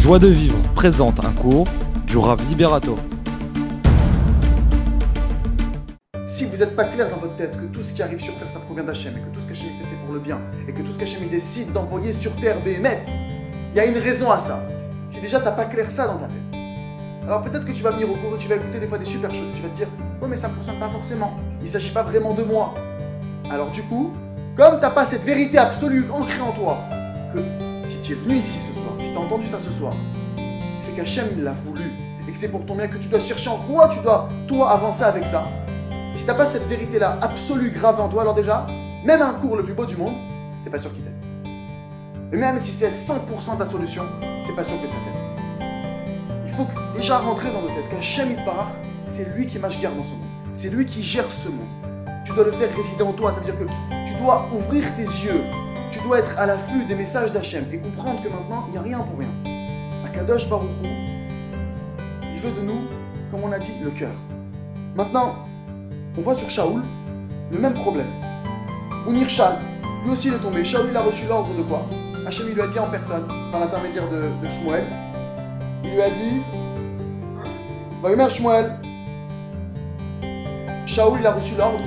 Joie de vivre présente un cours du Rav Liberato. Si vous n'êtes pas clair dans votre tête que tout ce qui arrive sur terre ça provient d'Hachem et que tout ce qu'Hachem fait c'est pour le bien et que tout ce qu'Hachem décide d'envoyer sur terre Béhémet, il y a une raison à ça. Si déjà t'as pas clair ça dans ta tête. Alors peut-être que tu vas venir au cours et tu vas écouter des fois des super choses. Tu vas te dire, ouais mais ça me concerne pas forcément. Il s'agit pas vraiment de moi. Alors du coup, comme t'as pas cette vérité absolue ancrée en toi, que si tu es venu ici ce soir, si tu as entendu ça ce soir, c'est qu'Hachem l'a voulu et que c'est pour ton bien que tu dois chercher en quoi tu dois toi avancer avec ça. Si t'as pas cette vérité-là absolue grave en toi, alors déjà, même un cours le plus beau du monde, c'est pas sûr qu'il t'aide. Et même si c'est 100% ta solution, c'est pas sûr que ça t'aide. Il faut déjà rentrer dans nos têtes qu'Hachem Parach, c'est lui qui garde dans ce monde. C'est lui qui gère ce monde. Tu dois le faire résider en toi, ça veut dire que tu dois ouvrir tes yeux. Tu dois être à l'affût des messages d'Hachem et comprendre que maintenant, il n'y a rien pour rien. Akadosh Baruch Hu, il veut de nous, comme on a dit, le cœur. Maintenant, on voit sur Shaoul le même problème. Unirshal, lui aussi il est tombé. Shaoul il a reçu l'ordre de quoi? Hachem il lui a dit en personne, par l'intermédiaire de, de Shmuel, il lui a dit Vaïmer Shmuel. Shaoul il a reçu l'ordre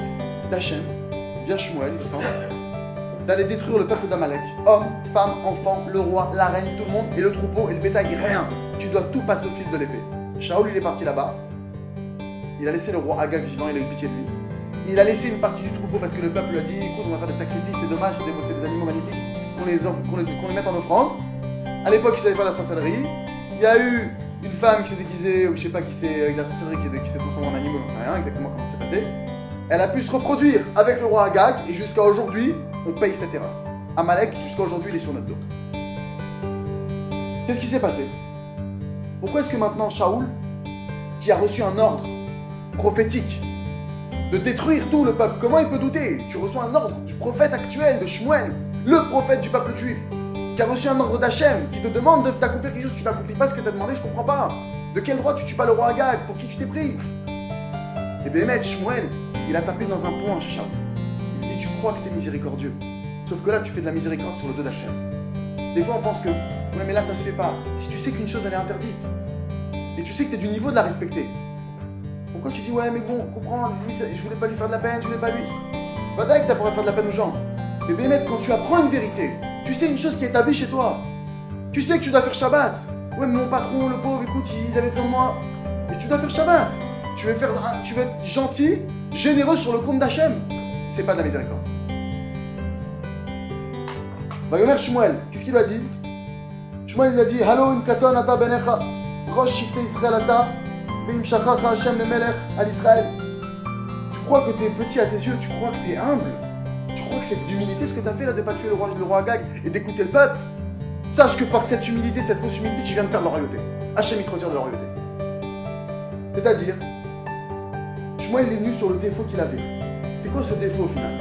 d'Hachem, via Shmuel, il me semble, d'aller détruire le peuple d'Amalek. Hommes, femmes, enfants, le roi, la reine, tout le monde, et le troupeau et le bétail, rien. Tu dois tout passer au fil de l'épée. Shaoul il est parti là-bas, il a laissé le roi Agag vivant, il a eu pitié de lui. Il a laissé une partie du troupeau parce que le peuple lui a dit écoute, on va faire des sacrifices, c'est dommage, c'est des, animaux magnifiques, qu'on les, qu'on les, mette en offrande. À l'époque, il savait faire la sorcellerie. Il y a eu une femme qui s'est déguisée, ou je sais pas qui s'est, avec la sorcellerie, qui, s'est transformée en animal, on ne sait rien exactement comment c'est passé. Elle a pu se reproduire avec le roi Agag, et jusqu'à aujourd'hui, on paye cette erreur. Amalek, jusqu'à aujourd'hui, il est sur notre dos. Qu'est-ce qui s'est passé? Pourquoi est-ce que maintenant Shaoul, qui a reçu un ordre prophétique de détruire tout le peuple. Comment il peut douter? Tu reçois un ordre du prophète actuel, de Shmuel, le prophète du peuple juif, qui a reçu un ordre d'Hachem, qui te demande de t'accomplir quelque chose, tu n'accomplis pas ce qu'il t'a demandé, je comprends pas. De quel droit tu tues pas le roi Agag? Pour qui tu t'es pris? Et Béhémet, Shmuel, il a tapé dans un point chez Tu que tu es miséricordieux. Sauf que là, tu fais de la miséricorde sur le dos d'Hachem. Des fois, on pense que Ouais, mais là, ça se fait pas. Si tu sais qu'une chose, elle est interdite, et tu sais que tu es du niveau de la respecter, pourquoi tu dis ouais mais bon, comprends, je voulais pas lui faire de la peine, je voulais pas lui. Bah que t'as faire de la peine aux gens. Mais Bémet, quand tu apprends une vérité, tu sais une chose qui est établie chez toi. Tu sais que tu dois faire Shabbat. Ouais mais mon patron, le pauvre, écoute, il avait besoin de moi. Mais tu dois faire Shabbat. Tu veux, faire, tu veux être gentil, généreux sur le compte d'Hachem. C'est pas de la miséricorde. Bah Yomer Shmuel, qu'est-ce qu'il lui a dit? Shmuel lui a dit in katon ata benecha, rosh shifte Israël ata, tu crois que tu es petit à tes yeux, tu crois que tu es humble? Tu crois que c'est d'humilité ce que tu as fait là de pas tuer le roi, le roi Agag et d'écouter le peuple? Sache que par cette humilité, cette fausse humilité, tu viens de perdre la royauté. Hachem il te retire de la royauté. C'est-à-dire, Shmuel est venu sur le défaut qu'il avait. C'est quoi ce défaut au final?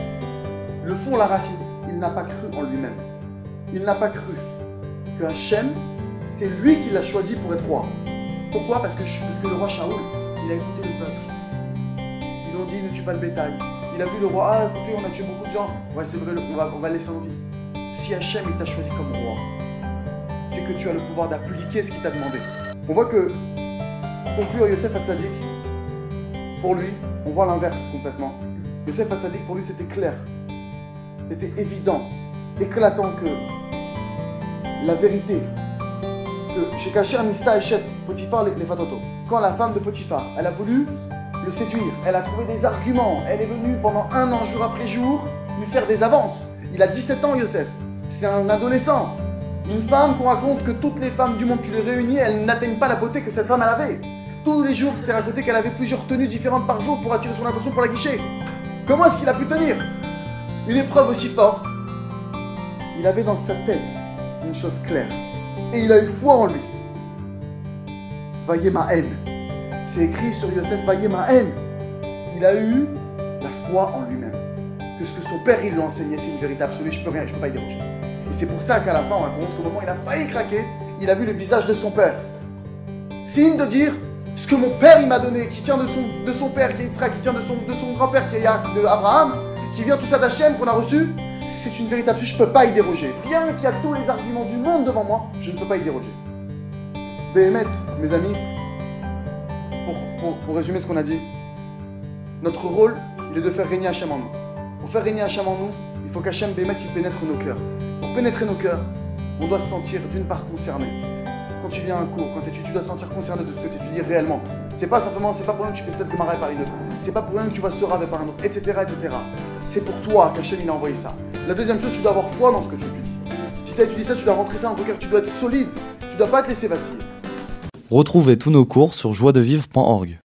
Le fond, la racine, il n'a pas cru en lui-même. Il n'a pas cru que Hachem, c'est lui qui l'a choisi pour être roi. Pourquoi? Parce que, parce le roi Shaoul, il a écouté le peuple. Ils ont dit ne tue pas le bétail. Il a vu le roi, ah écoutez, on a tué beaucoup de gens. Ouais, c'est vrai, on va, on va laisser en vie. Si Hachem il t'a choisi comme roi, c'est que tu as le pouvoir d'appliquer ce qu'il t'a demandé. On voit que, conclure Yosef Hatzadik, pour lui, on voit l'inverse complètement. Yosef Hatzadik, pour lui, c'était clair. C'était évident, éclatant que la vérité, que chez Kacher Mista Eshet Potiphar les, Fatoto, quand la femme de Potiphar, elle a voulu le séduire, elle a trouvé des arguments, elle est venue pendant un an, jour après jour, lui faire des avances. Il a 17 ans, Yosef. C'est un adolescent. Une femme qu'on raconte que toutes les femmes du monde, tu les réunis, elles n'atteignent pas la beauté que cette femme elle avait. Tous les jours, c'est raconté qu'elle avait plusieurs tenues différentes par jour pour attirer son attention pour la guichet. Comment est-ce qu'il a pu tenir? Une épreuve aussi forte. Il avait dans sa tête une chose claire et il a eu foi en lui. Voyez ma haine. C'est écrit sur Yosef, voyez ma haine. Il a eu la foi en lui-même. Que ce que son père il lui a enseigné, c'est une vérité absolue, je peux rien, je peux pas y déroger. Et c'est pour ça qu'à la fin, on raconte qu'au moment où il a failli craquer, il a vu le visage de son père. Signe de dire, ce que mon père il m'a donné, qui tient de son, père qui est Israël, qui tient de son, de son grand-père qui est de Abraham, qui vient tout ça d'Hachem qu'on a reçu, c'est une véritable je ne peux pas y déroger. Bien qu'il y a tous les arguments du monde devant moi, je ne peux pas y déroger. Béhémet, mes amis, pour, pour- pour résumer ce qu'on a dit, notre rôle, il est de faire régner Hachem en nous. Pour faire régner Hachem en nous, il faut qu'Hachem Béhémet, il pénètre nos cœurs. Pour pénétrer nos cœurs, on doit se sentir d'une part concerné. Quand tu viens à un cours, quand tu étudies, tu dois te sentir concerné de ce que tu étudies réellement. C'est pas simplement, c'est pas pour rien que tu fais cette Gemara par une autre. C'est pas pour rien que tu vas se raver par un autre, etc. etc. C'est pour toi qu'Hachem il a envoyé ça. La deuxième chose, tu dois avoir foi dans ce que tu étudies. Si tu as étudié ça, tu dois rentrer ça dans ton cœur, tu dois être solide. Tu dois pas te laisser vaciller. Retrouvez tous nos cours sur joiedevivre.org.